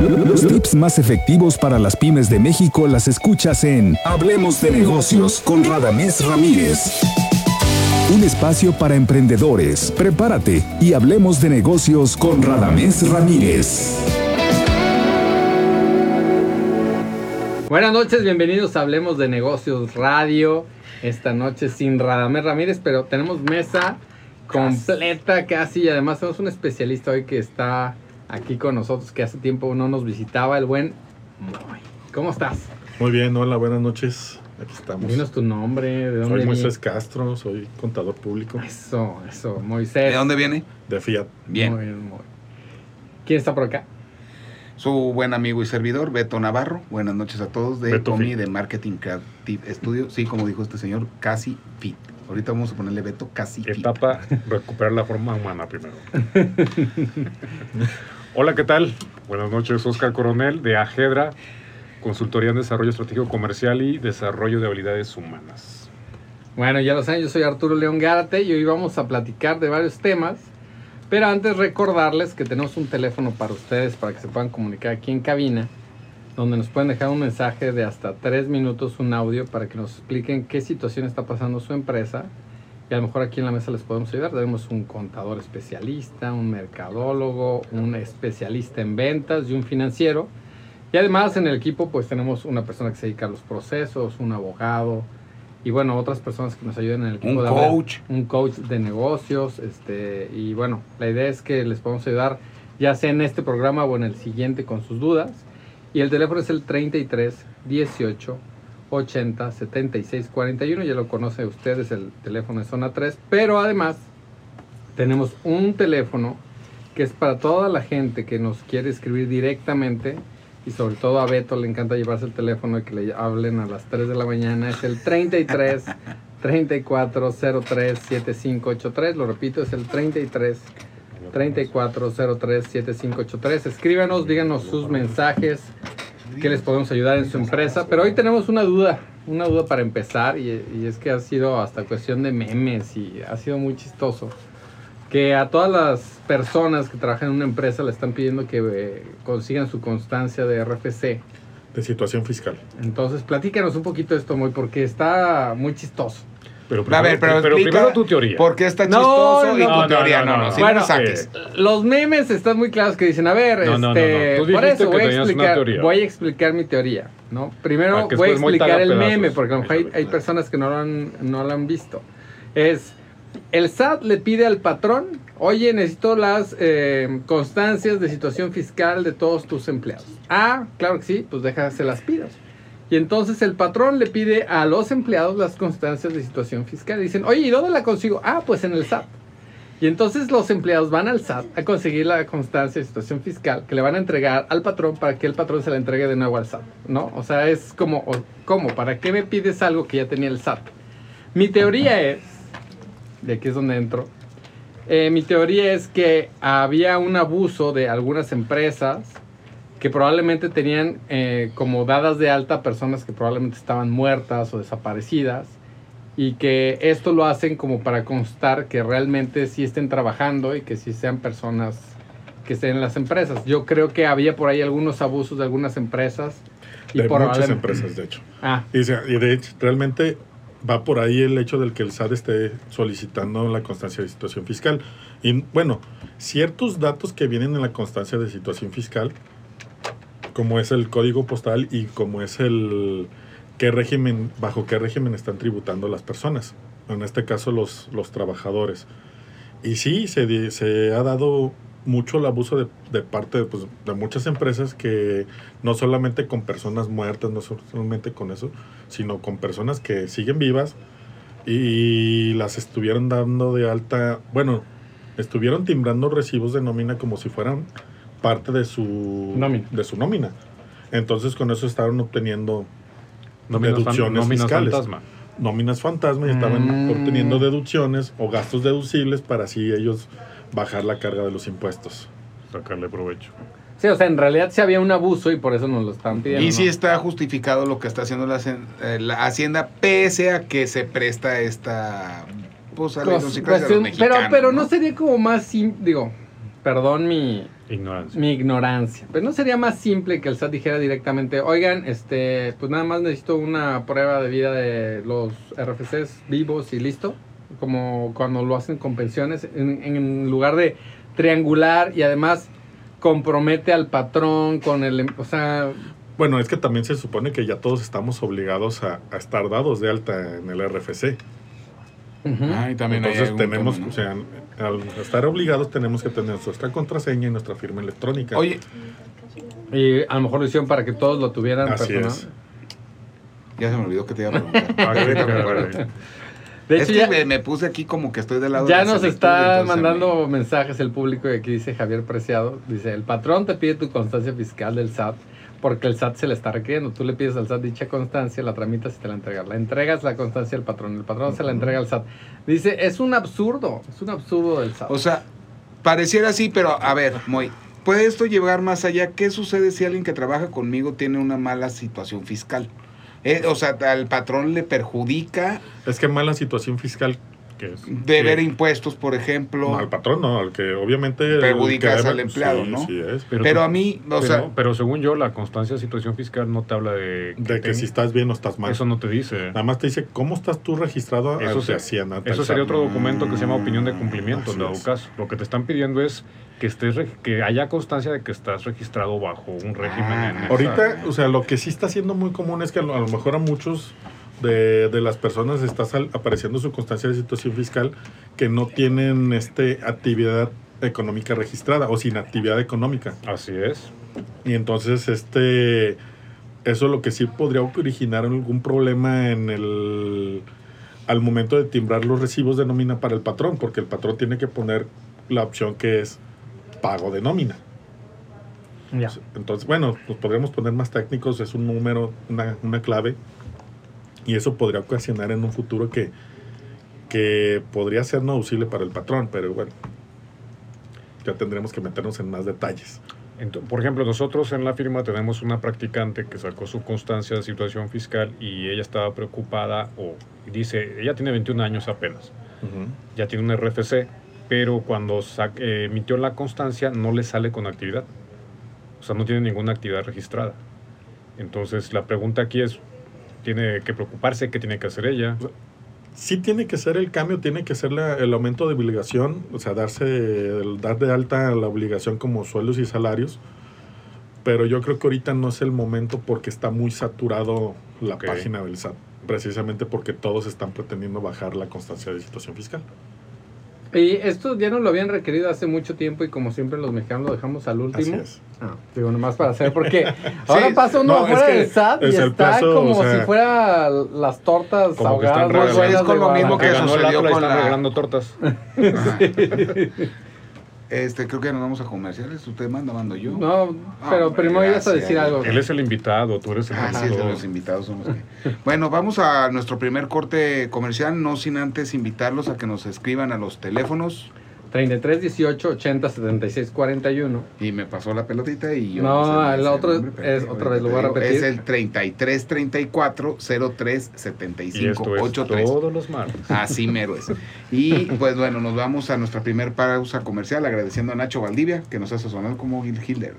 Los tips más efectivos para las pymes de México las escuchas en Hablemos de negocios con Radamés Ramírez. Un espacio para emprendedores. Prepárate y hablemos de negocios con Radamés Ramírez. Buenas noches, bienvenidos a Hablemos de Negocios Radio. Esta noche sin Radamés Ramírez, pero tenemos mesa completa casi y además tenemos un especialista hoy que está aquí con nosotros que hace tiempo no nos visitaba, el buen Moy. ¿Cómo estás? Muy bien, hola, buenas noches. Aquí estamos. Dinos tu nombre, de dónde Soy Moisés Castro, soy contador público Eso, eso, Moisés. ¿De dónde viene? de Fiat. Bien. Muy bien, muy. ¿Quién está por acá? Su buen amigo y servidor, Beto Navarro. Buenas noches a todos de Beto Comi Fit. de Marketing Creative Studio. Sí, como dijo este señor, casi fit. Ahorita vamos a ponerle Beto casi fit. Etapa, recuperar la forma humana primero. Hola, ¿qué tal? Buenas noches, Oscar Coronel de Ajedra, Consultoría en Desarrollo Estratégico Comercial y Desarrollo de Habilidades Humanas. Bueno, ya lo saben, yo soy Arturo León Gárate y hoy vamos a platicar de varios temas. Pero antes recordarles que tenemos un teléfono para ustedes para que se puedan comunicar aquí en cabina, donde nos pueden dejar un mensaje de hasta tres minutos, un audio, para que nos expliquen qué situación está pasando su empresa. Y a lo mejor aquí en la mesa les podemos ayudar. Tenemos un contador especialista, un mercadólogo, un especialista en ventas y un financiero. Y además en el equipo pues tenemos una persona que se dedica a los procesos, un abogado y bueno, otras personas que nos ayudan en el equipo Un de coach. un coach de negocios, este y bueno, la idea es que les podamos ayudar ya sea en este programa o en el siguiente con sus dudas. Y el teléfono es el 33 18 80 76 41, ya lo conoce ustedes el teléfono de zona 3, pero además tenemos un teléfono que es para toda la gente que nos quiere escribir directamente y sobre todo a Beto le encanta llevarse el teléfono y que le hablen a las 3 de la mañana. Es el 33 3403 7583. Lo repito, es el 33 3403 7583. Escríbanos, díganos sus mensajes, que les podemos ayudar en su empresa. Pero hoy tenemos una duda, una duda para empezar y, y es que ha sido hasta cuestión de memes y ha sido muy chistoso que a todas las personas que trabajan en una empresa le están pidiendo que eh, consigan su constancia de RFC. De situación fiscal. Entonces, platícanos un poquito esto, Moy, porque está muy chistoso. Pero A ver, pero, primero tu teoría. ¿Por qué está No, chistoso y no, tu no, teoría? no, No, no, no, no. sí Bueno, me saques. Los memes están muy claros que dicen, a ver, No, no, no, este, no. Tú por eso que voy a, tenías una explicar, teoría. voy a explicar mi teoría, ¿no? Primero Ah, voy a explicar el meme, porque a lo mejor hay, hay personas que no lo, han, no lo han visto. Es, el SAT le pide al patrón, oye, necesito las eh, constancias de situación fiscal de todos tus empleados. Ah, claro que sí, pues déjase las pidas. Y entonces el patrón le pide a los empleados las constancias de situación fiscal. Y dicen, oye, ¿y dónde la consigo? Ah, pues en el SAT. Y entonces los empleados van al SAT a conseguir la constancia de situación fiscal que le van a entregar al patrón para que el patrón se la entregue de nuevo al SAT, ¿no? O sea, es como, ¿cómo? ¿Para qué me pides algo que ya tenía el SAT? Mi teoría es, de aquí es donde entro, eh, mi teoría es que había un abuso de algunas empresas que probablemente tenían eh, como dadas de alta personas que probablemente estaban muertas o desaparecidas y que esto lo hacen como para constar que realmente sí estén trabajando y que sí sean personas que estén en las empresas. Yo creo que había por ahí algunos abusos de algunas empresas y de muchas probablemente- empresas, de hecho. Ah, y de hecho, realmente va por ahí el hecho del que el SAT esté solicitando la constancia de situación fiscal. Y bueno, ciertos datos que vienen en la constancia de situación fiscal, como es el código postal y como es el qué régimen, bajo qué régimen están tributando las personas, en este caso los, los trabajadores. Y sí, se, se ha dado mucho el abuso de, de parte pues, de muchas empresas que no solamente con personas muertas, no solamente con eso, sino con personas que siguen vivas y las estuvieron dando de alta, bueno, estuvieron timbrando recibos de nómina como si fueran parte de su Nómina. de su nómina. Entonces con eso estaban obteniendo Nóminas fan- deducciones nóminas fiscales. fantasma. nóminas fantasma y estaban Mm. obteniendo deducciones o gastos deducibles para así ellos bajar la carga de los impuestos. Sacarle provecho. sí, o sea, en realidad sí había un abuso y por eso nos lo están pidiendo. Y sí ¿no? está justificado lo que está haciendo la, eh, la Hacienda, pese a que se presta esta. Pues a la Cos- idiosincrasia de los pero, pero no sería como más digo, perdón mi, Ignorancia. Mi ignorancia. Pero no sería más simple que el SAT dijera directamente, oigan, este, pues nada más necesito una prueba de vida de los RFCs vivos y listo. Como cuando lo hacen con pensiones, en, en lugar de triangular y además compromete al patrón con el, em- o sea, Bueno, es que también se supone que ya todos estamos obligados a, a estar dados de alta en el RFC. Ujú. Ah, y también Entonces tenemos, tema, ¿no? o sea, al estar obligados tenemos que tener nuestra contraseña y nuestra firma electrónica. Oye, y a lo mejor lo hicieron para que todos lo tuvieran Así personal. es. ya se me olvidó que te iba a preguntar. Ah, me. De es hecho, que ya, me, me puse aquí como que estoy del lado ya de la nos está mandando mensajes el público y aquí dice Javier Preciado, dice, el patrón te pide tu constancia fiscal del SAT porque el SAT se le está requiriendo. Tú le pides al SAT dicha constancia, la tramitas y te la entregas. La entregas la constancia al patrón, el patrón se la entrega al SAT. Dice, es un absurdo, es un absurdo del SAT. O sea, pareciera así, pero a ver, Moy, ¿puede esto llevar más allá? ¿Qué sucede si alguien que trabaja conmigo tiene una mala situación fiscal? Eh, o sea, al patrón le perjudica Es que mala situación fiscal que es- deber impuestos, por ejemplo. no, al patrón, no, al que obviamente... el Perjudicas que al debe- empleado, sí, ¿no? sí es. pero tú- a mí, o pero, sea, pero según yo, la constancia de situación fiscal no te habla de... De que ten- si estás bien o estás mal. Eso no te dice. Nada más te dice cómo estás tú registrado Eso, se- Hacienda, eso sería otro documento que se llama opinión de cumplimiento, en dado caso. Lo que te están pidiendo es que estés que haya constancia de que estás registrado bajo un régimen. Ah, en esa- Ahorita, o sea, lo que sí está siendo muy común es que a lo, a lo mejor a muchos de, de las personas está sal- apareciendo su constancia de situación fiscal que no tienen este actividad económica registrada o sin actividad económica. Así es. Y entonces, este, eso lo que sí podría originar algún problema en el, al momento de timbrar los recibos de nómina para el patrón, porque el patrón tiene que poner la opción que es pago de nómina. Ya. Entonces, bueno, nos podríamos poner más técnicos, es un número, una, una clave, y eso podría ocasionar en un futuro que, que podría ser no auxilio para el patrón, pero bueno, ya tendremos que meternos en más detalles. Por ejemplo, nosotros en la firma tenemos una practicante que sacó su constancia de situación fiscal y ella estaba preocupada o dice, ella tiene 21 años apenas, ya tiene un RFC, pero cuando eh, emitió la constancia no le sale con actividad. O sea, no tiene ninguna actividad registrada. Entonces, la pregunta aquí es, ¿tiene que preocuparse? ¿Qué tiene que hacer ella? Sí tiene que ser el cambio, tiene que ser la- el aumento de obligación, o sea, darse, el dar de alta la obligación como sueldos y salarios, pero yo creo que ahorita no es el momento porque está muy saturado la página del SAT, precisamente porque todos están pretendiendo bajar la constancia de situación fiscal. Y esto ya nos lo habían requerido hace mucho tiempo y como siempre los mexicanos lo dejamos al último. Así es. Ah, digo, nomás para hacer, porque ahora pasa uno no, es afuera que del SAT y es el está plazo, como o sea, si fuera las tortas Como que están ahogadas. más regalando. buenas Es con lo mismo que que sucedió con están la- regalando tortas. este, creo que nos vamos a comerciales. ¿Usted manda, mando yo? No, Ah, pero hombre, primero ibas a decir algo. Él es el invitado, tú eres el Ah, sí, es de invitado. los invitados somos que- Bueno, vamos a nuestro primer corte comercial, no sin antes invitarlos a que nos escriban a los teléfonos. 33, 18, 80, 76, 41. Y me pasó la pelotita y yo No, el otro nombre, es- otra vez lo voy a repetir. Es el 33 34 03 Y 75 esto es 83. todos los martes. Así mero es. Y pues bueno, nos vamos a nuestra primer pausa comercial agradeciendo a Nacho Valdivia que nos hace sonar como Gil Hitler.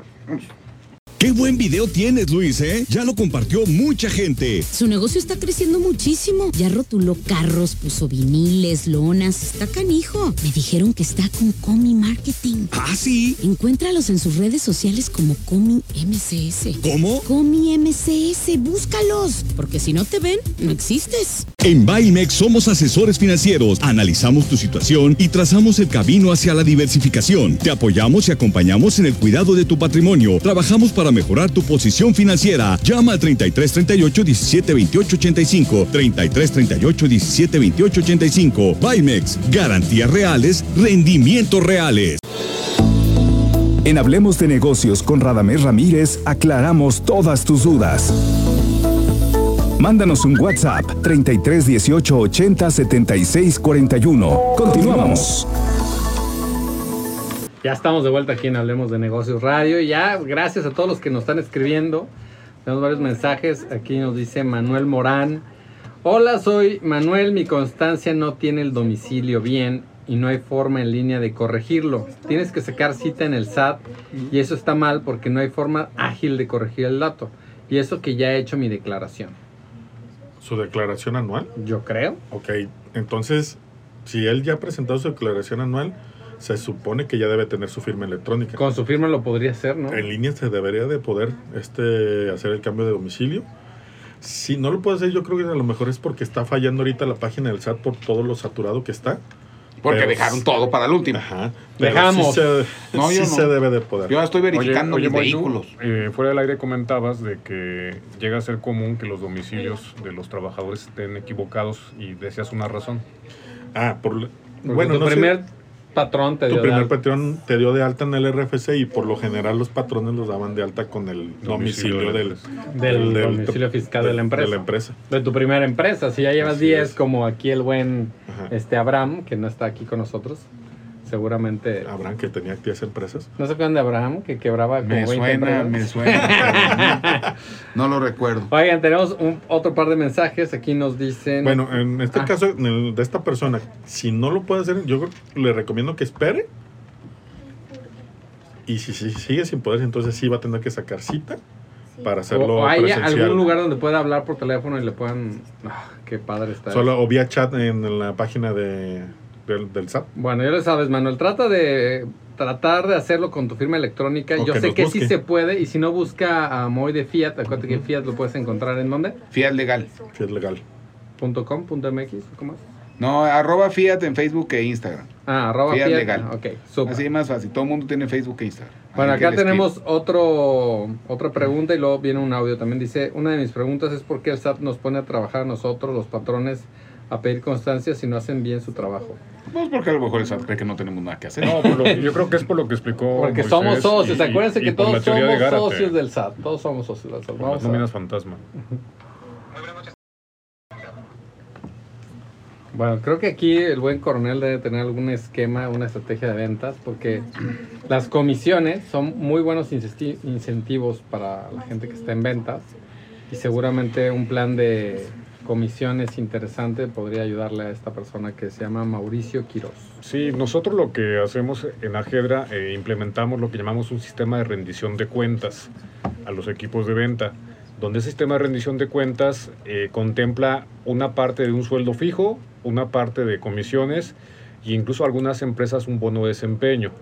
Qué buen video tienes, Luis, ¿eh? Ya lo compartió mucha gente. Su negocio está creciendo muchísimo. Ya rotuló carros, puso viniles, lonas. Está canijo. Me dijeron que está con Comi Marketing. ¿Ah, sí? Encuéntralos en sus redes sociales como Comi MCS. ¿Cómo? Comi MCS, búscalos. Porque si no te ven, no existes. En Baimex somos asesores financieros. Analizamos tu situación y trazamos el camino hacia la diversificación. Te apoyamos y acompañamos en el cuidado de tu patrimonio. Trabajamos para mejorar tu posición financiera. Llama al 33 38 17 28 85. 33 38 17 28 85. Baimex, garantías reales, rendimientos reales. En Hablemos de Negocios con Radamés Ramírez aclaramos todas tus dudas. Mándanos un WhatsApp 33 18 80 76 41. Continuamos. Ya estamos de vuelta aquí en Hablemos de Negocios Radio. Y ya, gracias a todos los que nos están escribiendo. Tenemos varios mensajes. Aquí nos dice Manuel Morán. Hola, soy Manuel. Mi constancia no tiene el domicilio bien y no hay forma en línea de corregirlo. Tienes que sacar cita en el SAT y eso está mal porque no hay forma ágil de corregir el dato. Y eso que ya he hecho mi declaración. ¿Su declaración anual? Yo creo. Ok, entonces, si él ya ha presentado su declaración anual, se supone que ya debe tener su firma electrónica. Con su firma lo podría hacer, ¿no? En línea se debería de poder este, hacer el cambio de domicilio. Si no lo puede hacer, yo creo que a lo mejor es porque está fallando ahorita la página del SAT por todo lo saturado que está. Porque Pero dejaron todo para el último. Ajá. Dejamos. Sí, se, No, sí no. se debe de poder. Yo estoy verificando Oye, vehículos. eh, fuera del aire comentabas de que llega a ser común que los domicilios de los trabajadores estén equivocados y decías una razón. Ah, por, Porque bueno, tu no sé, primer patrón te tu dio de primer alta. patrón te dio de alta en el RFC y por lo general los patrones los daban de alta con el domicilio, del. Del del- domicilio fiscal de la empresa. De la empresa. De tu primera empresa. Si ya llevas Así 10, es. como aquí el buen Ajá. este Abraham, que no está aquí con nosotros, seguramente... Abraham, que tenía 10 empresas. ¿No se acuerdan de Abraham, que quebraba como Me 20 suena, me suena. no lo recuerdo. Oigan, tenemos un, otro par de mensajes. Aquí nos dicen... Bueno, en este Ah. caso, en el de esta persona, si no lo puede hacer, yo creo que le recomiendo que espere. Y si, si sigue sin poder, entonces sí va a tener que sacar cita para hacerlo o, o hay presencial. algún lugar donde pueda hablar por teléfono y le puedan... Ah, qué padre está Solo eso. o vía chat en la página de, del, del SAT. Bueno, ya lo sabes, Manuel. Trata de tratar de hacerlo con tu firma electrónica. O Yo que sé que sí busque. se puede. Y si no, busca a Moy de Fiat. Acuérdate que Fiat lo puedes encontrar en dónde? Fiat legal. Es legal. Punto .com, punto .mx, ¿cómo es? No, arroba Fiat en Facebook e Instagram. Ah, arroba Fiat Fiat. legal. Ok, súper. Así más fácil. Todo el mundo tiene Facebook e Instagram. Bueno, acá tenemos otro, otra pregunta y luego viene un audio. También dice, una de mis preguntas es por qué el SAT nos pone a trabajar a nosotros, los patrones, a pedir constancia si no hacen bien su trabajo. Pues porque a lo mejor el SAT cree que no tenemos nada que hacer. No, por lo que- yo creo que es por lo que explicó. Porque Moisés somos socios. y- Acuérdense y que todos de somos socios del SAT. Todos somos socios del SAT. por Vamos las nóminas fantasma. Bueno, creo que aquí el buen coronel debe tener algún esquema, una estrategia de ventas, porque las comisiones son muy buenos incentivos para la gente que está en ventas y seguramente un plan de comisiones interesante podría ayudarle a esta persona que se llama Mauricio Quiroz. Sí, nosotros lo que hacemos en Ajedra, eh, implementamos lo que llamamos un sistema de rendición de cuentas a los equipos de venta, donde ese sistema de rendición de cuentas eh, contempla una parte de un sueldo fijo, una parte de comisiones e incluso algunas empresas un bono de desempeño.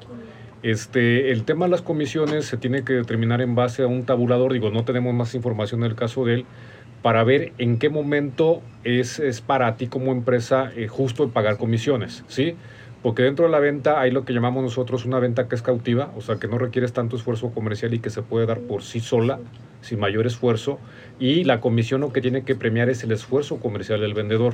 Este, el tema de las comisiones se tiene que determinar en base a un tabulador, digo, no tenemos más información en el caso de él, para ver en qué momento es, es para ti como empresa eh, justo pagar comisiones, ¿sí? Porque dentro de la venta hay lo que llamamos nosotros una venta que es cautiva, o sea, que no requieres tanto esfuerzo comercial y que se puede dar por sí sola, sin mayor esfuerzo, y la comisión lo que tiene que premiar es el esfuerzo comercial del vendedor.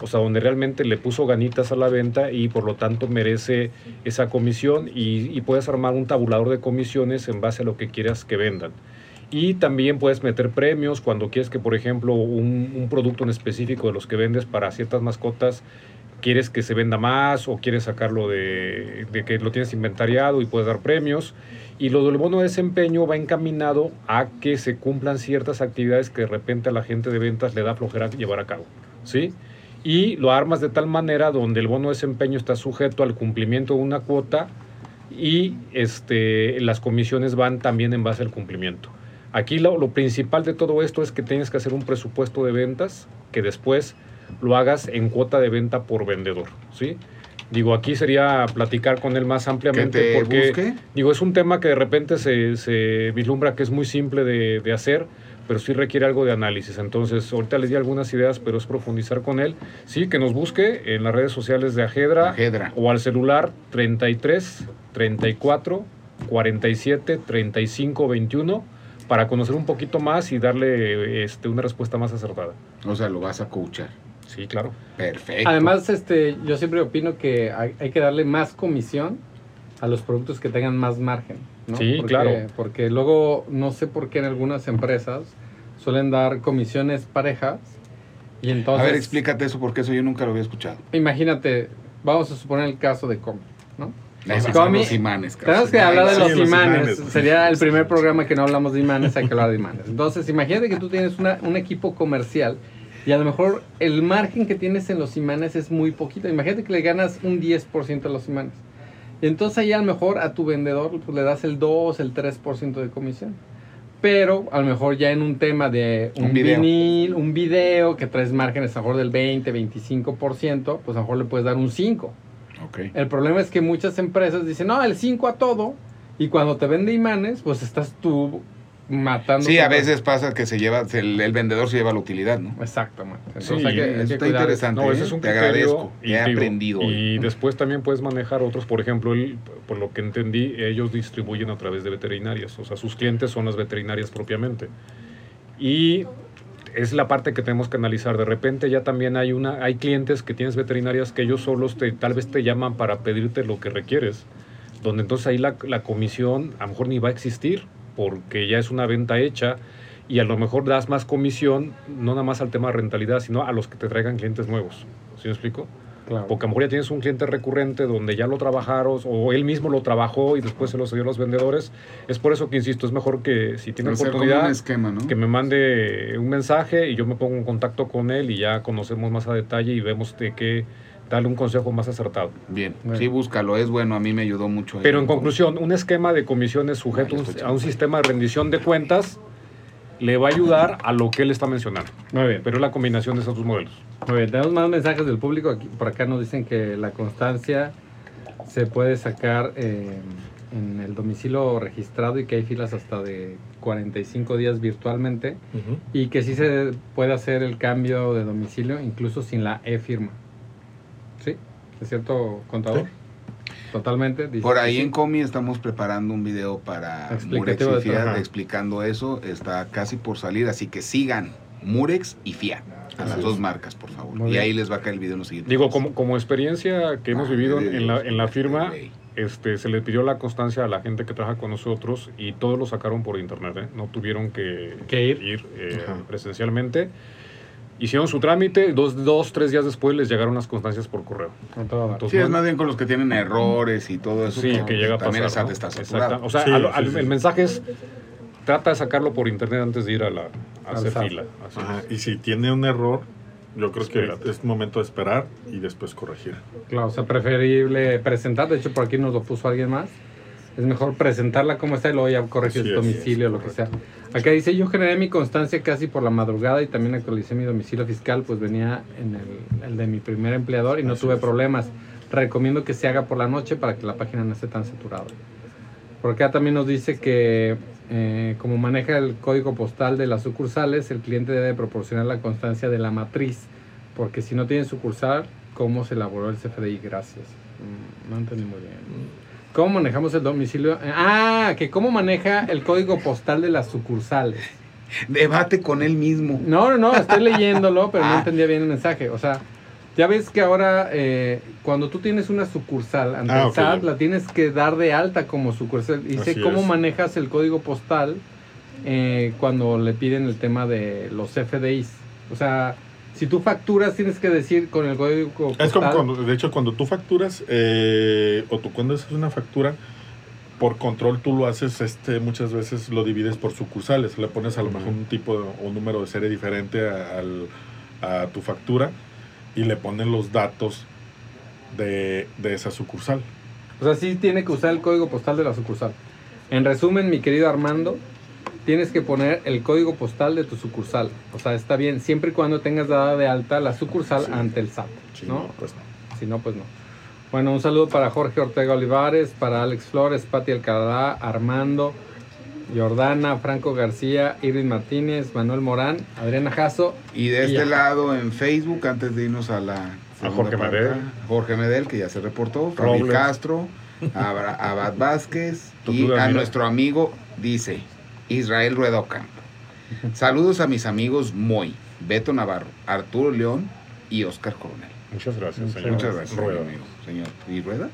O sea, donde realmente le puso ganitas a la venta y por lo tanto merece esa comisión y, y puedes armar un tabulador de comisiones en base a lo que quieras que vendan. Y también puedes meter premios cuando quieres que, por ejemplo, un, producto en específico de los que vendes para ciertas mascotas, quieres que se venda más o quieres sacarlo de, de que lo tienes inventariado y puedes dar premios. Y lo del bono de desempeño va encaminado a que se cumplan ciertas actividades que de repente a la gente de ventas le da flojera llevar a cabo. ¿Sí? Y lo armas de tal manera donde el bono de desempeño está sujeto al cumplimiento de una cuota y este, las comisiones van también en base al cumplimiento. Aquí lo, lo principal de todo esto es que tienes que hacer un presupuesto de ventas que después lo hagas en cuota de venta por vendedor, ¿sí? Digo, aquí sería platicar con él más ampliamente te porque, busque? digo, es un tema que de repente se, se vislumbra que es muy simple de, de hacer, pero sí requiere algo de análisis. Entonces, ahorita les di algunas ideas, pero es profundizar con él. Sí, que nos busque en las redes sociales de Ajedra, Ajedra. o al celular 33 34 47 35 21 para conocer un poquito más y darle este, una respuesta más acertada. O sea, lo vas a coachar. Sí, claro. Perfecto. Además, este, yo siempre opino que hay, hay que darle más comisión a los productos que tengan más margen. ¿no? Sí, Porque- claro. Porque luego, no sé por qué en algunas empresas suelen dar comisiones parejas. Y entonces, a ver, explícate eso porque eso yo nunca lo había escuchado. imagínate, vamos a suponer el caso de Comi, ¿no? Comi- los imanes. Tenemos que hablar de Sí, los los imanes. imanes. Sería el primer programa que no hablamos de imanes, hay que hablar de imanes. Entonces, imagínate que tú tienes una- un equipo comercial Y a lo mejor el margen que tienes en los imanes es muy poquito. Imagínate que le ganas un 10% a los imanes. Y entonces ahí a lo mejor a tu vendedor pues, le das el 2, el 3% de comisión. Pero a lo mejor ya en un tema de un, Un video. vinil, un video que traes márgenes a lo mejor del 20, 25%, pues a lo mejor le puedes dar un 5. Ok. El problema es que muchas empresas dicen, no, el 5 a todo. Y cuando te vende imanes, pues estás tú matando. Sí, a veces pasa que se lleva, el, el vendedor se lleva la utilidad, ¿no? Exactamente. Entonces Sí, hay que, hay eso que está interesante. No, ¿eh? ese es un Te agradezco. y He aprendido. hoy. Y después también puedes manejar otros. Por ejemplo, por lo que entendí, ellos distribuyen a través de veterinarias. O sea, sus clientes son las veterinarias propiamente. Y es la parte que tenemos que analizar. De repente ya también hay una, hay clientes que tienes veterinarias que ellos solos te, tal vez te llaman para pedirte lo que requieres. Donde entonces ahí la, la comisión a lo mejor ni va a existir porque ya es una venta hecha y a lo mejor das más comisión, no nada más al tema de rentalidad, sino a los que te traigan clientes nuevos. ¿Sí me explico? Claro. Porque a lo mejor ya tienes un cliente recurrente donde ya lo trabajaron o él mismo lo trabajó y después se lo cedió a los vendedores. Es por eso que insisto, es mejor que si tiene oportunidad un esquema, ¿no? que me mande un mensaje y yo me pongo en contacto con él y ya conocemos más a detalle y vemos de qué darle un consejo más acertado. Bien, Bueno. sí, búscalo, es bueno, a mí me ayudó mucho. Pero en conclusión, un esquema de comisiones sujeto escucha. a un sistema de rendición de cuentas le va a ayudar a lo que él está mencionando. Muy bien. Pero es la combinación de esos dos modelos. Muy bien, tenemos más mensajes del público. Aquí, por acá nos dicen que la constancia se puede sacar eh, en el domicilio registrado y que hay filas hasta de 45 días virtualmente y que sí se puede hacer el cambio de domicilio incluso sin la e-firma. ¿Sí? ¿Es cierto, contador? Totalmente. dice Por ahí sí. en Comi estamos preparando un video para Murex y Fiat explicando eso. Está casi por salir, así que sigan Murex y Fiat. A las dos marcas, por favor. Muy y bien. ahí les va a caer el video en los siguientes. Digo, como, como experiencia que hemos Ah, vivido de en la, en la firma, este, se le pidió la constancia a la gente que trabaja con nosotros y todos lo sacaron por internet. ¿eh? No tuvieron que, Que ir. eh, presencialmente. Hicieron su trámite, dos, dos, tres días después les llegaron las constancias por correo. Entonces, Sí, es más bien con los que tienen errores y todo eso. Sí, como que llega a También pasar. SAT ¿no? está saturado. O sea, Sí, al- sí, al- sí. el mensaje es, trata de sacarlo por internet antes de ir a, la, a Al hacer SAT. fila. Así Ajá. Y si tiene un error, yo creo que es momento de esperar y después corregir. Claro, o sea, preferible presentar. De hecho, por aquí nos lo puso alguien más. Es mejor presentarla como está y luego ya corregir el domicilio o lo que sea. Acá dice, yo generé mi constancia casi por la madrugada y también actualicé mi domicilio fiscal, pues venía en el, el de mi primer empleador y no Así tuve es. problemas. Recomiendo que se haga por la noche para que la página no esté tan saturada. Por acá también nos dice que eh, como maneja el código postal de las sucursales, el cliente debe proporcionar la constancia de la matriz, porque si no tiene sucursal, ¿cómo se elaboró el CFDI? Gracias. Mm, no entendí muy bien. ¿Cómo manejamos el domicilio? Ah, que cómo maneja el código postal de las sucursales. Debate con él mismo. No, no, no, estoy leyéndolo, pero no Ah. entendía bien el mensaje. O sea, ya ves que ahora eh, cuando tú tienes una sucursal ante Ah, el. SAT, la tienes que dar de alta como sucursal. Dice Así cómo es. manejas el código postal eh, cuando le piden el tema de los FDIs. O sea, si tú facturas, tienes que decir con el código postal. Es como cuando, de hecho, cuando tú facturas eh, o tú cuando haces una factura, por control tú lo haces, este, muchas veces lo divides por sucursales. Le pones a lo mejor un tipo de- o un número de serie diferente a, al- a tu factura y le ponen los datos de, de esa sucursal. O sea, sí tiene que usar el código postal de la sucursal. En resumen, mi querido Armando, tienes que poner el código postal de tu sucursal. O sea, está bien, siempre y cuando tengas dada de alta la sucursal Sí. ante el SAT. ¿no? no, pues no. Si no, pues no. Bueno, un saludo para Jorge Ortega Olivares, para Alex Flores, Pati Alcalá, Armando, Jordana, Franco García, Irving Martínez, Manuel Morán, Adriana Jasso. Y de este lado en Facebook, antes de irnos a la segunda Jorge parte, Medel. Jorge Medel, que ya se reportó, Fabi Robles. Castro, a Abad Vázquez y a nuestro amigo, dice Israel Rueda Ocampo. Saludos a mis amigos Moy, Beto Navarro, Arturo León y Oscar Coronel. Muchas gracias, Muchas señor. Muchas gracias, Rueda. amigo. Señor. ¿Y Rueda?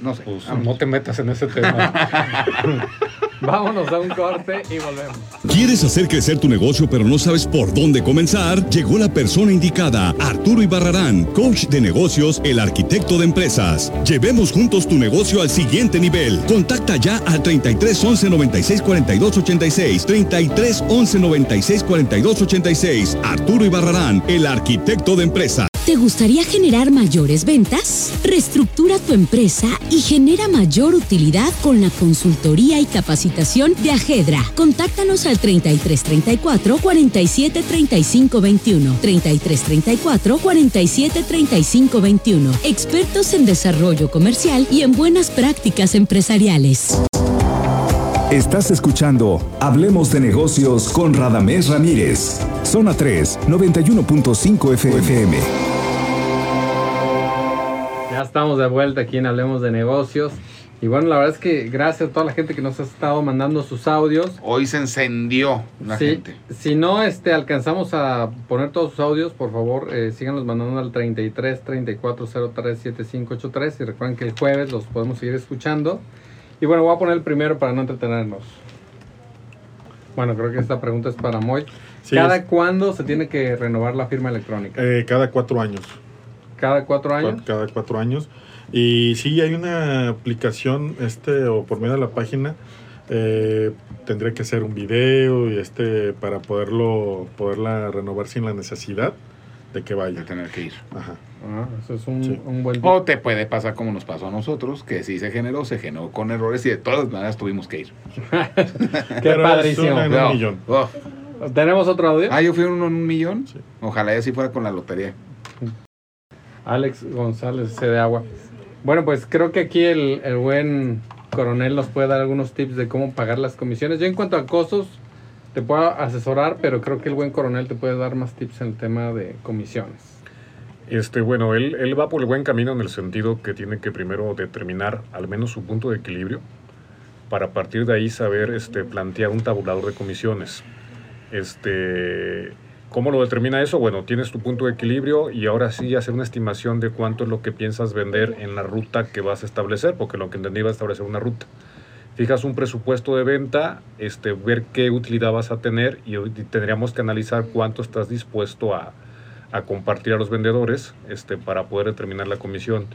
No sé. Pues no te metas en ese tema. Vámonos a un corte y volvemos. ¿Quieres hacer crecer tu negocio pero no sabes por dónde comenzar? Llegó la persona indicada, Arturo Ibarrarán, coach de negocios, el arquitecto de empresas. Llevemos juntos tu negocio al siguiente nivel. Contacta ya al 33 11 96 42 86. 33 11 96 42 86. Arturo Ibarrarán, el arquitecto de empresas. ¿Te gustaría generar mayores ventas? Reestructura tu empresa y genera mayor utilidad con la consultoría y capacitación de Ajedra. Contáctanos al 3334 47 35 21. 3334 47 35 21. Expertos en desarrollo comercial y en buenas prácticas empresariales. Estás escuchando Hablemos de negocios con Radamés Ramírez. Zona 3, 91.5 FM. Ya estamos de vuelta aquí en Hablemos de Negocios. Y bueno, la verdad es que gracias a toda la gente que nos ha estado mandando sus audios. Hoy se encendió la Sí, gente. Si no este, alcanzamos a poner todos sus audios, por favor, eh, síganos mandando al 33 34 03 7583 y recuerden que el jueves los podemos seguir escuchando. Y bueno, voy a poner el primero para no entretenernos. Bueno, creo que esta pregunta es para Moy. Sí, ¿Cada es- cuándo se tiene que renovar la firma electrónica? Eh, cada cuatro años. ¿Cada cuatro años? Cada cuatro años. Y sí, hay una aplicación, este, o por medio de la página, eh, tendría que hacer un video y este para poderlo, poderla renovar sin la necesidad de que De vaya. tener que ir. Ajá. Ah, eso es un, Sí. un buen O te puede pasar como nos pasó a nosotros, que sí se generó, se generó con errores y de todas maneras tuvimos que ir. Qué Pero es padrísimo. una- en un No. millón. ¿Tenemos otro audio? Ah, yo fui uno en un millón. Sí. Ojalá y así fuera con la lotería. Alex González, C de agua. Bueno, pues creo que aquí el, el buen coronel nos puede dar algunos tips de cómo pagar las comisiones. Yo en cuanto a costos te puedo asesorar, pero creo que el buen coronel te puede dar más tips en el tema de comisiones. Este, bueno, él, él va por el buen camino en el sentido que tiene que primero determinar al menos su punto de equilibrio para a partir de ahí saber este, plantear un tabulador de comisiones. Este, ¿Cómo lo determina eso? Bueno, tienes tu punto de equilibrio y ahora sí hacer una estimación de cuánto es lo que piensas vender en la ruta que vas a establecer, porque lo que entendí va a establecer una ruta. Fijas un presupuesto de venta, este, ver qué utilidad vas a tener y tendríamos que analizar cuánto estás dispuesto a, a compartir a los vendedores este, para poder determinar la comisión.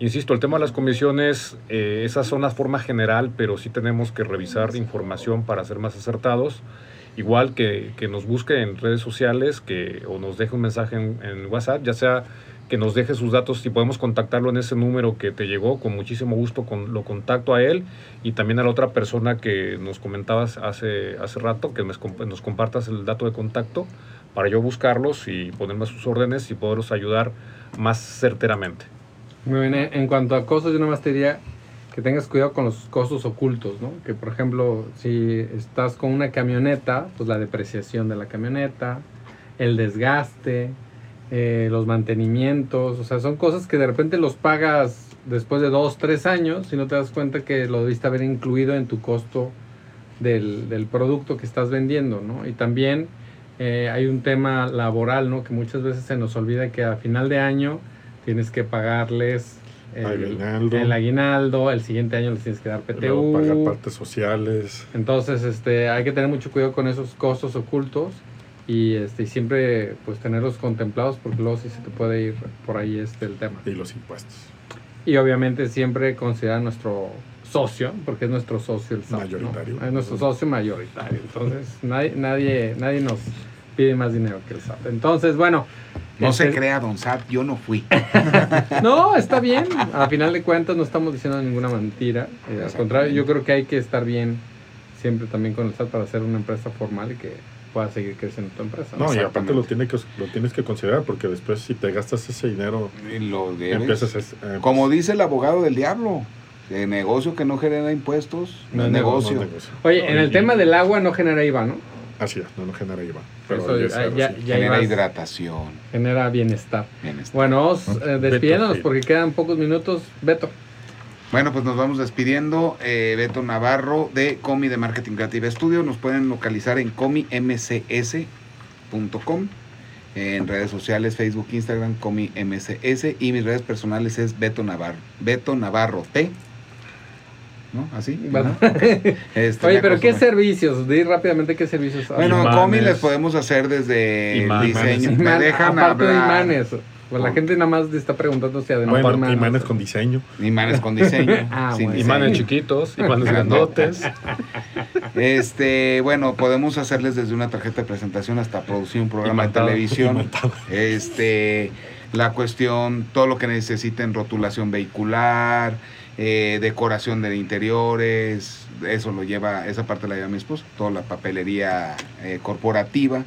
Insisto, el tema de las comisiones, eh, esa son la forma general, pero sí tenemos que revisar información para ser más acertados. Igual que, que nos busque en redes sociales que, o nos deje un mensaje en, en WhatsApp, ya sea que nos deje sus datos, si podemos contactarlo en ese número que te llegó, con muchísimo gusto con, lo contacto a él y también a la otra persona que nos comentabas hace, hace rato, que nos, nos compartas el dato de contacto para yo buscarlos y ponerme sus órdenes y poderlos ayudar más certeramente. Muy bien, en cuanto a costos, yo nada más te diría que tengas cuidado con los costos ocultos, ¿no? Que por ejemplo, si estás con una camioneta, pues la depreciación de la camioneta, el desgaste, eh, los mantenimientos, o sea, son cosas que de repente los pagas después de dos, tres años y no te das cuenta que lo debiste haber incluido en tu costo del, del producto que estás vendiendo, ¿no? Y también eh, hay un tema laboral, ¿no? Que muchas veces se nos olvida que a final de año tienes que pagarles el Aguinaldo. el aguinaldo, el siguiente año les tienes que dar Luego pagar PTU. partes sociales. Entonces, este, hay que tener mucho cuidado con esos costos ocultos y este, y siempre pues tenerlos contemplados porque luego sí se te puede ir por ahí este el tema. y los impuestos. Y obviamente siempre considerar nuestro socio, porque es nuestro socio el SAT, ¿no? Mayoritario. Es nuestro socio mayoritario. Entonces, nadie, nadie, nadie nos pide más dinero que el SAT. Entonces, bueno. No se este- crea, Don Sat, yo no fui. No, está bien. A final de cuentas no estamos diciendo ninguna mentira. Eh, al contrario, yo creo que hay que estar bien siempre también con el SAT para ser una empresa formal y que pueda seguir creciendo tu empresa. ¿no? No, y aparte lo, tiene que, lo tienes que considerar porque después si te gastas ese dinero, Y lo debes. empiezas a... eh, Como dice el abogado del diablo, de negocio que no genera impuestos, no, es negocio. no es negocio. Oye, No, en el y- tema del agua no genera IVA, ¿no? Así es, no, no genera IVA. Pero Eso ya ya- es cero, ya- sí. ya genera hidratación. Genera bienestar. Bienestar. Bueno, vamos eh, despidiéndonos porque quedan pocos minutos. Beto. Bueno, pues nos vamos despidiendo. Eh, Beto Navarro de Comi de Marketing Creative Studio. Nos pueden localizar en comimcs.com. En redes sociales, Facebook, Instagram, comimcs. Y mis redes personales es Beto Navarro. Beto Navarro T. ¿no? Así. Bueno. Este, Oye, pero ¿qué servicios? Di rápidamente qué servicios hay. Bueno, Imanes. cómics les podemos hacer desde Imanes. diseño. Me dejan aparte de hablar. imanes. Pues la gente nada más está preguntando si además Bueno, de imanes- imanes con diseño. Imanes con diseño. Ah, sin bueno. diseño. Imanes chiquitos, imanes grandotes. Este, bueno, podemos hacerles desde una tarjeta de presentación hasta producir un programa Imantado. de televisión. Este, la cuestión, todo lo que necesiten, rotulación vehicular, eh, decoración de interiores, eso lo lleva, esa parte la lleva mi esposo, toda la papelería eh, corporativa.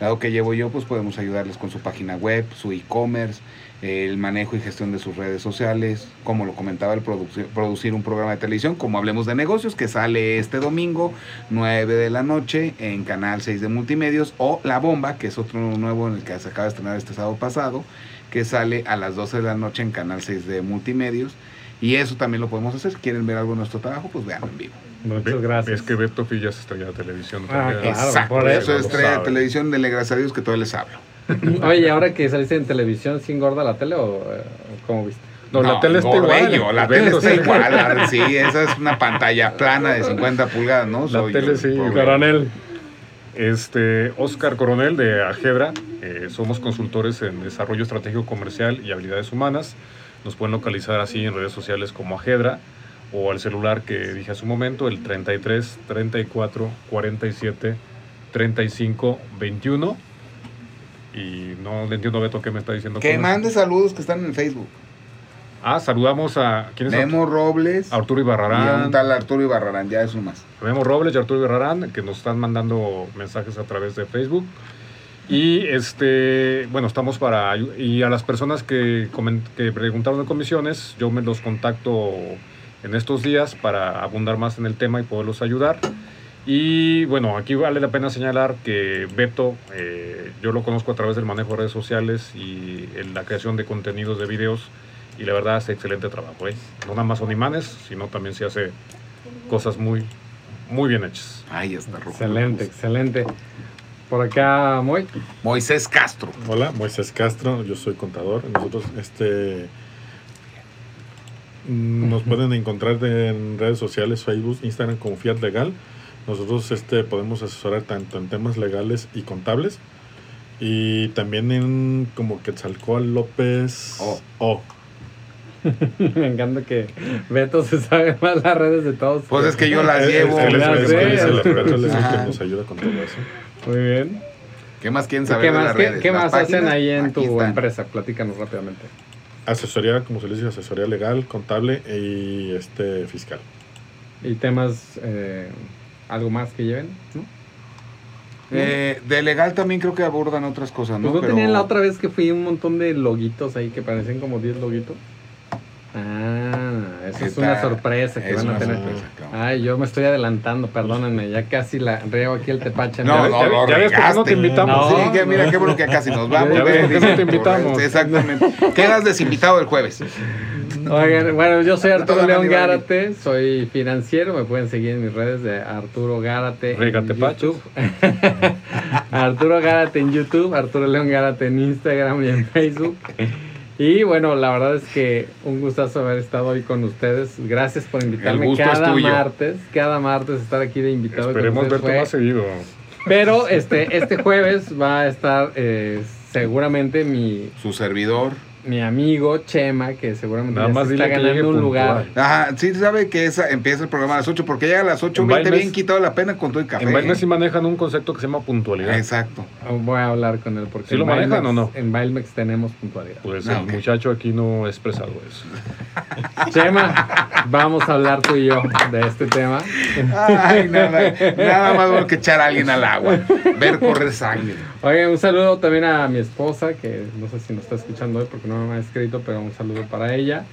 Dado que llevo yo, pues podemos ayudarles con su página web, su e-commerce, el manejo y gestión de sus redes sociales, como lo comentaba, el produci- producir un programa de televisión, como hablemos de negocios, que sale este domingo, 9 de la noche, en Canal 6 de Multimedios, o La Bomba, que es otro nuevo en el que se acaba de estrenar este sábado pasado, que sale a las 12 de la noche en Canal 6 de Multimedios. Y eso también lo podemos hacer. Si quieren ver algo de nuestro trabajo, pues veanlo en vivo. Muchas gracias. Es que Beto Filla es estrella de televisión. Ah, también. Claro, Exacto. por eso eso estrella de televisión, dele gracias a Dios que todavía les hablo. Oye, ¿y ahora que saliste en televisión, ¿sí engorda la tele o eh, cómo viste? No, la tele está engordé igual. yo, la tele está igual. Sí, esa es una pantalla plana de 50 pulgadas, ¿no? La Soy yo tele el sí. Coronel. Este, Oscar Coronel de Algebra, eh, somos consultores en desarrollo estratégico comercial y habilidades humanas. Nos pueden localizar así en redes sociales como Ajedra o al celular que dije hace un momento, el 33 34 47 35 21. Y no le entiendo, Beto, qué me está diciendo. Que mande saludos que están en Facebook. Ah, saludamos a. ¿Quién es Memo Robles Arturo y a un Ibarrarán. tal Arturo Ibarrarán, ya es un más. Memo Robles y Arturo Ibarrarán, que nos están mandando mensajes a través de Facebook. Y este, bueno, estamos para y a las personas que, que preguntaron de comisiones, yo me los contacto en estos días para abundar más en el tema y poderlos ayudar. Y bueno, aquí vale la pena señalar que Beto, eh, yo lo conozco a través del manejo de redes sociales y en la creación de contenidos de videos y la verdad hace excelente trabajo. ¿eh? No nada más son imanes, sino también se hace cosas muy, muy bien hechas. Ay, está rojo. Excelente, excelente. Por acá, Moy. Moisés Castro. Hola, Moisés Castro, yo soy contador. Nosotros, este, nos pueden encontrar de- en redes sociales, Facebook, Instagram como Fiat Legal. Nosotros, este, podemos asesorar tanto en temas legales y contables y también en como Quetzalcóatl López O. O. Me encanta que Beto se sabe más las redes de todos. Pues es que yo las llevo. él es- el que nos ayuda con todo eso. Muy bien. ¿Qué más quieren ¿Y saber ¿Qué de más, las qué, redes? qué ¿Las más hacen ahí en Aquí tu están. empresa? Platícanos rápidamente. Asesoría, como se les dice, asesoría legal, contable y este fiscal. ¿Y temas, eh, algo más que lleven? ¿No? Eh, de legal también creo que abordan otras cosas, ¿no? Pues no Pero- tenían la otra vez que fui un montón de loguitos ahí que parecen como 10 loguitos. Ah, eso es una sorpresa que es van a tener. Ay, yo me estoy adelantando, perdónenme, ya casi la reo aquí el tepache. No, ¿no? no, ya- lo ya ves qué no te invitamos. Sí, No, que mira, qué bueno que ya casi nos vamos. Ya ves no te invitamos. Exactamente. Quedas desinvitado el jueves. Oigan, bueno, yo soy Arturo León. Gárate, soy financiero, me pueden seguir en mis redes de Arturo Gárate Pachos. YouTube. Arturo Gárate en YouTube, Arturo León Gárate en Instagram y en Facebook. Y bueno, la verdad es que un gustazo haber estado hoy con ustedes. Gracias por invitarme El gusto es cada tuyo. martes, cada martes estar aquí de invitado. Esperemos verte fue- más seguido. Pero este, este jueves va a estar eh, seguramente mi, Su servidor. Mi amigo Chema, que seguramente Nada ya más se dile está ganando un lugar. Ajá, sí sabe que esa empieza el programa a las 8 porque llega a las 8.20 En Balmes- bien quitado la pena con todo el café. En Balmes sí manejan un concepto que se llama puntualidad. Exacto. Voy a hablar con él porque ¿Sí lo en manejan o no? En Balmex tenemos puntualidad. Pues Ah, el muchacho aquí no ha expresado eso. Chema, vamos a hablar tú y yo de este tema. Ay, nada, nada más bueno que echar a alguien al agua. Ver correr sangre. Oye, un saludo también a mi esposa, que no sé si nos está escuchando hoy porque no me ha escrito, pero un saludo para ella.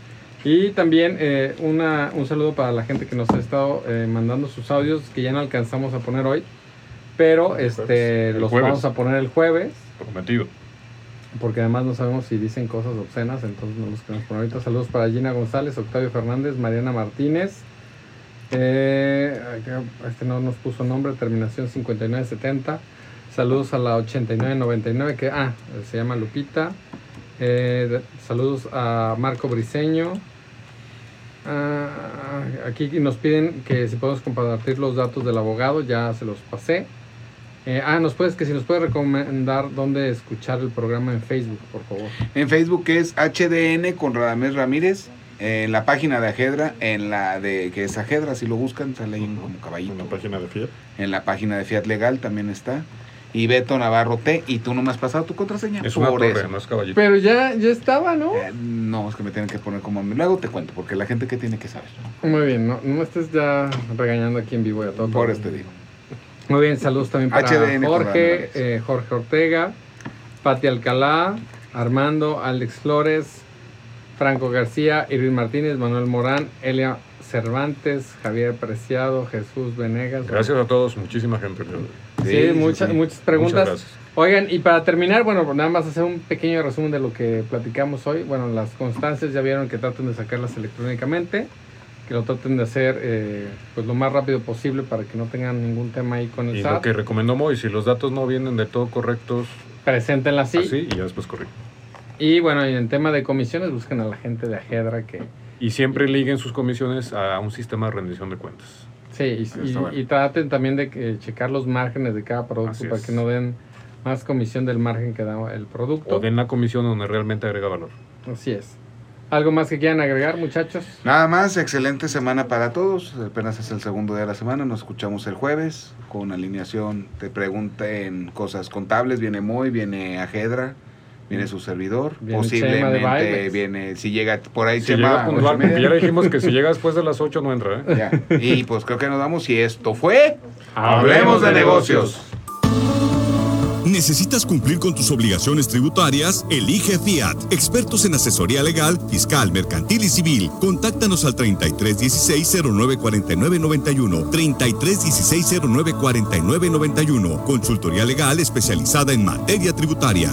Y también eh, una, un saludo para la gente que nos ha estado eh, mandando sus audios que ya no alcanzamos a poner hoy, pero este, los jueves. vamos a poner el jueves. Prometido. porque además no sabemos si dicen cosas obscenas, entonces no los queremos poner ahorita. Saludos para Gina González, Octavio Fernández, Mariana Martínez. Eh, este no nos puso nombre, terminación 5970. Saludos a la 8999, que ah, se llama Lupita. Eh, saludos a Marco Briseño. Ah, aquí nos piden que si podemos compartir los datos del abogado, ya se los pasé. Eh, ah, nos puedes que si nos puedes recomendar dónde escuchar el programa en Facebook, por favor. En Facebook es HDN con Radamés Ramírez. En la página de Ajedra, en la de que es Ajedra, si lo buscan, sale ahí como caballito. En la página de Fiat. En la página de Fiat Legal también está. Y Beto Navarro T. Y tú no me has pasado tu contraseña. Es una torre, eso. no es caballito. Pero ya, ya estaba, ¿no? Eh, no, es que me tienen que poner como... Luego te cuento, porque la gente que tiene que saber. Muy bien, no, no me estés ya regañando aquí en vivo y a todo. Por eso te digo. Muy bien, saludos también para HDN Jorge, eh, Jorge Ortega, Pati Alcalá, Armando, Alex Flores, Franco García, Irving Martínez, Manuel Morán, Elia Cervantes, Javier Preciado, Jesús Venegas. Gracias a todos, muchísima gente. Sí, Sí, muchas, sí. muchas preguntas. Muchas. Oigan, y para terminar, bueno, nada más hacer un pequeño resumen de lo que platicamos hoy. Bueno, las constancias ya vieron que traten de sacarlas electrónicamente, que lo traten de hacer eh, pues lo más rápido posible para que no tengan ningún tema ahí con el Y SAT. lo que recomendó Moy, si los datos no vienen de todo correctos, Preséntenla así. así y ya después corrigen. Y bueno, y en tema de comisiones, busquen a la gente de Ajedra que... Y siempre liguen sus comisiones a un sistema de rendición de cuentas. Sí, y, y- bueno. y traten también de que- checar los márgenes de cada producto Así para es. que no den más comisión del margen que da el producto. O den la comisión donde realmente agrega valor. Así es. ¿Algo más que quieran agregar, muchachos? Nada más, excelente semana para todos. Apenas es el segundo día de la semana. Nos escuchamos el jueves con alineación. Te pregunten cosas contables. Viene Moy, viene Ajedra, viene su servidor. Viene Chema de Posiblemente viene, si llega por ahí Si Chema, llega puntual, porque ya le dijimos que si llega después de las 8 no entra, ¿eh? Ya. Y pues creo que nos damos. Y esto fue. Hablemos de negocios. ¿Necesitas cumplir con tus obligaciones tributarias? Elige Fiat, expertos en asesoría legal, fiscal, mercantil y civil. Contáctanos al 3316 0949 91, 3316 0949 91. Consultoría legal especializada en materia tributaria.